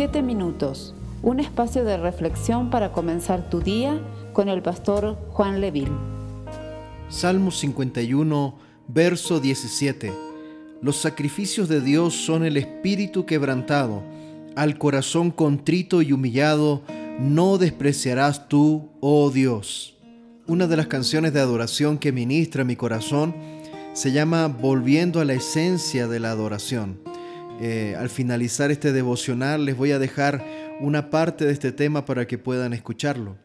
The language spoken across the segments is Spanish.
Siete minutos, un espacio de reflexión para comenzar tu día con el pastor Juan Leville. Salmo 51, verso 17. Los sacrificios de Dios son el espíritu quebrantado, al corazón contrito y humillado, no despreciarás tú, oh Dios. Una de las canciones de adoración que ministra mi corazón se llama Volviendo a la esencia de la adoración. Eh, al finalizar este devocional les voy a dejar una parte de este tema para que puedan escucharlo.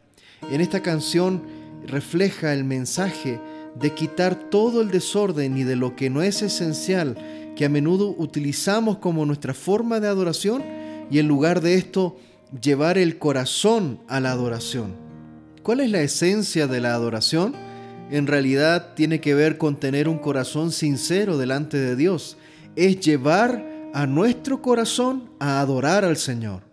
En esta canción refleja el mensaje de quitar todo el desorden y de lo que no es esencial que a menudo utilizamos como nuestra forma de adoración y en lugar de esto llevar el corazón a la adoración. ¿Cuál es la esencia de la adoración? En realidad tiene que ver con tener un corazón sincero delante de Dios. Es llevar a nuestro corazón a adorar al Señor.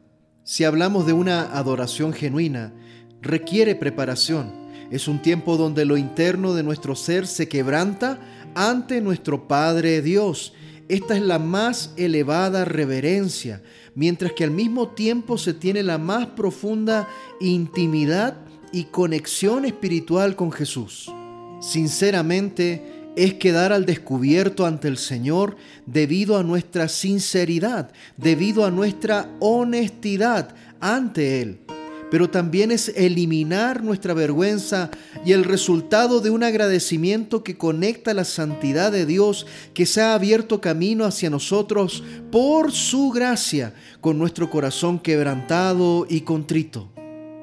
Si hablamos de una adoración genuina, requiere preparación. Es un tiempo donde lo interno de nuestro ser se quebranta ante nuestro Padre Dios. Esta es la más elevada reverencia, mientras que al mismo tiempo se tiene la más profunda intimidad y conexión espiritual con Jesús. Sinceramente, es quedar al descubierto ante el Señor debido a nuestra sinceridad, debido a nuestra honestidad ante Él. Pero también es eliminar nuestra vergüenza y el resultado de un agradecimiento que conecta la santidad de Dios que se ha abierto camino hacia nosotros por su gracia, con nuestro corazón quebrantado y contrito.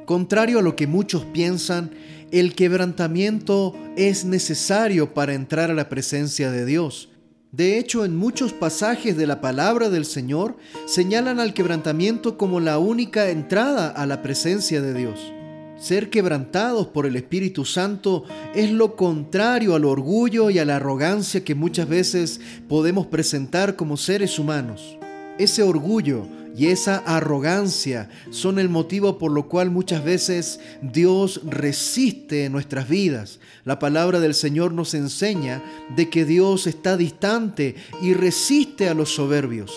Contrario a lo que muchos piensan, el quebrantamiento es necesario para entrar a la presencia de Dios. De hecho, en muchos pasajes de la palabra del Señor señalan al quebrantamiento como la única entrada a la presencia de Dios. Ser quebrantados por el Espíritu Santo es lo contrario al orgullo y a la arrogancia que muchas veces podemos presentar como seres humanos. Ese orgullo y esa arrogancia son el motivo por lo cual muchas veces Dios resiste en nuestras vidas. La palabra del Señor nos enseña de que Dios está distante y resiste a los soberbios.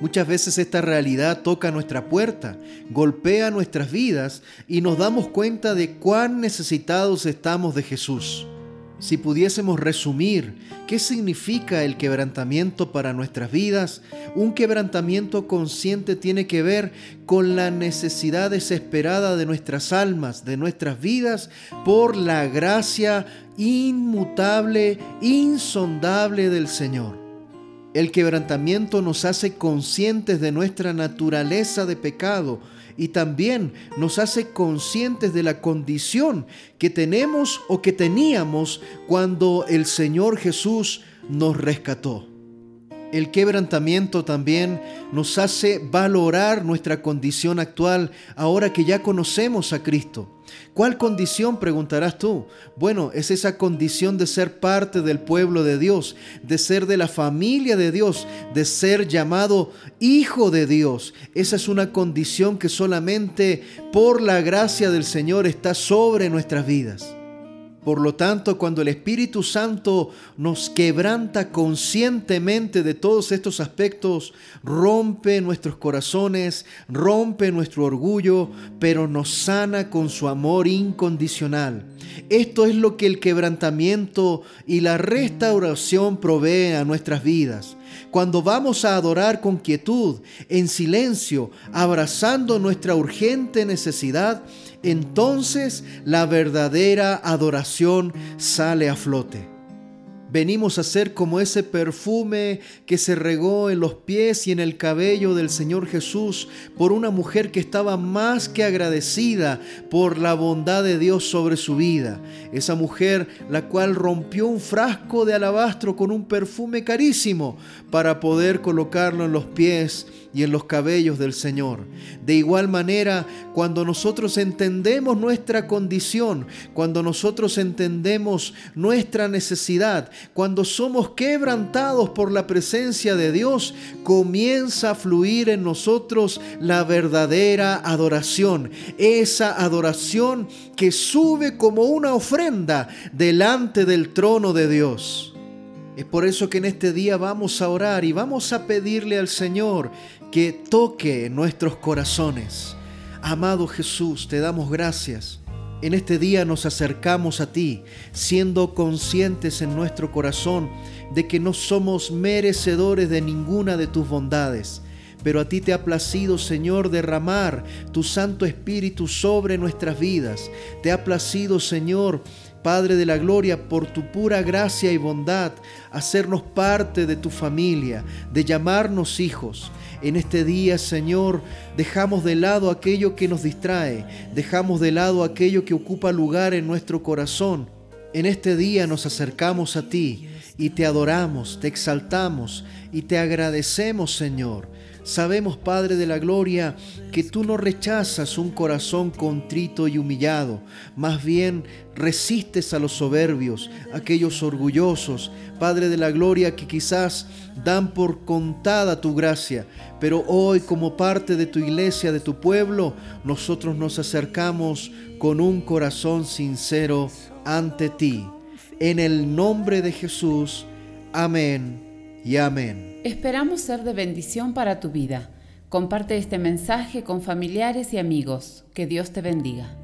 Muchas veces esta realidad toca nuestra puerta, golpea nuestras vidas y nos damos cuenta de cuán necesitados estamos de Jesús. Si pudiésemos resumir qué significa el quebrantamiento para nuestras vidas, un quebrantamiento consciente tiene que ver con la necesidad desesperada de nuestras almas, de nuestras vidas, por la gracia inmutable, insondable del Señor. El quebrantamiento nos hace conscientes de nuestra naturaleza de pecado, y también nos hace conscientes de la condición que tenemos o que teníamos cuando el Señor Jesús nos rescató. El quebrantamiento también nos hace valorar nuestra condición actual ahora que ya conocemos a Cristo. ¿Cuál condición? preguntarás tú. Bueno, es esa condición de ser parte del pueblo de Dios, de ser de la familia de Dios, de ser llamado hijo de Dios. Esa es una condición que solamente por la gracia del Señor está sobre nuestras vidas. Por lo tanto, cuando el Espíritu Santo nos quebranta conscientemente de todos estos aspectos, rompe nuestros corazones, rompe nuestro orgullo, pero nos sana con su amor incondicional. Esto es lo que el quebrantamiento y la restauración provee a nuestras vidas. Cuando vamos a adorar con quietud, en silencio, abrazando nuestra urgente necesidad, entonces la verdadera adoración sale a flote. Venimos a ser como ese perfume que se regó en los pies y en el cabello del Señor Jesús por una mujer que estaba más que agradecida por la bondad de Dios sobre su vida. Esa mujer la cual rompió un frasco de alabastro con un perfume carísimo para poder colocarlo en los pies y en los cabellos del Señor. De igual manera, cuando nosotros entendemos nuestra condición, cuando nosotros entendemos nuestra necesidad, cuando somos quebrantados por la presencia de Dios, comienza a fluir en nosotros la verdadera adoración, esa adoración que sube como una ofrenda delante del trono de Dios. Es por eso que en este día vamos a orar y vamos a pedirle al Señor que toque nuestros corazones. Amado Jesús, te damos gracias. En este día nos acercamos a ti, siendo conscientes en nuestro corazón de que no somos merecedores de ninguna de tus bondades pero a ti te ha placido, Señor, derramar tu Santo Espíritu sobre nuestras vidas. Te ha placido, Señor, Padre de la Gloria, por tu pura gracia y bondad, hacernos parte de tu familia, de llamarnos hijos. En este día, Señor, dejamos de lado aquello que nos distrae, dejamos de lado aquello que ocupa lugar en nuestro corazón. En este día nos acercamos a ti y te adoramos, te exaltamos y te agradecemos, Señor Sabemos, Padre de la Gloria, que tú no rechazas un corazón contrito y humillado, más bien resistes a los soberbios, aquellos orgullosos, Padre de la Gloria, que quizás dan por contada tu gracia, pero hoy como parte de tu iglesia, de tu pueblo, nosotros nos acercamos con un corazón sincero ante ti. En el nombre de Jesús, amén y amén. Esperamos ser de bendición para tu vida. Comparte este mensaje con familiares y amigos. Que Dios te bendiga.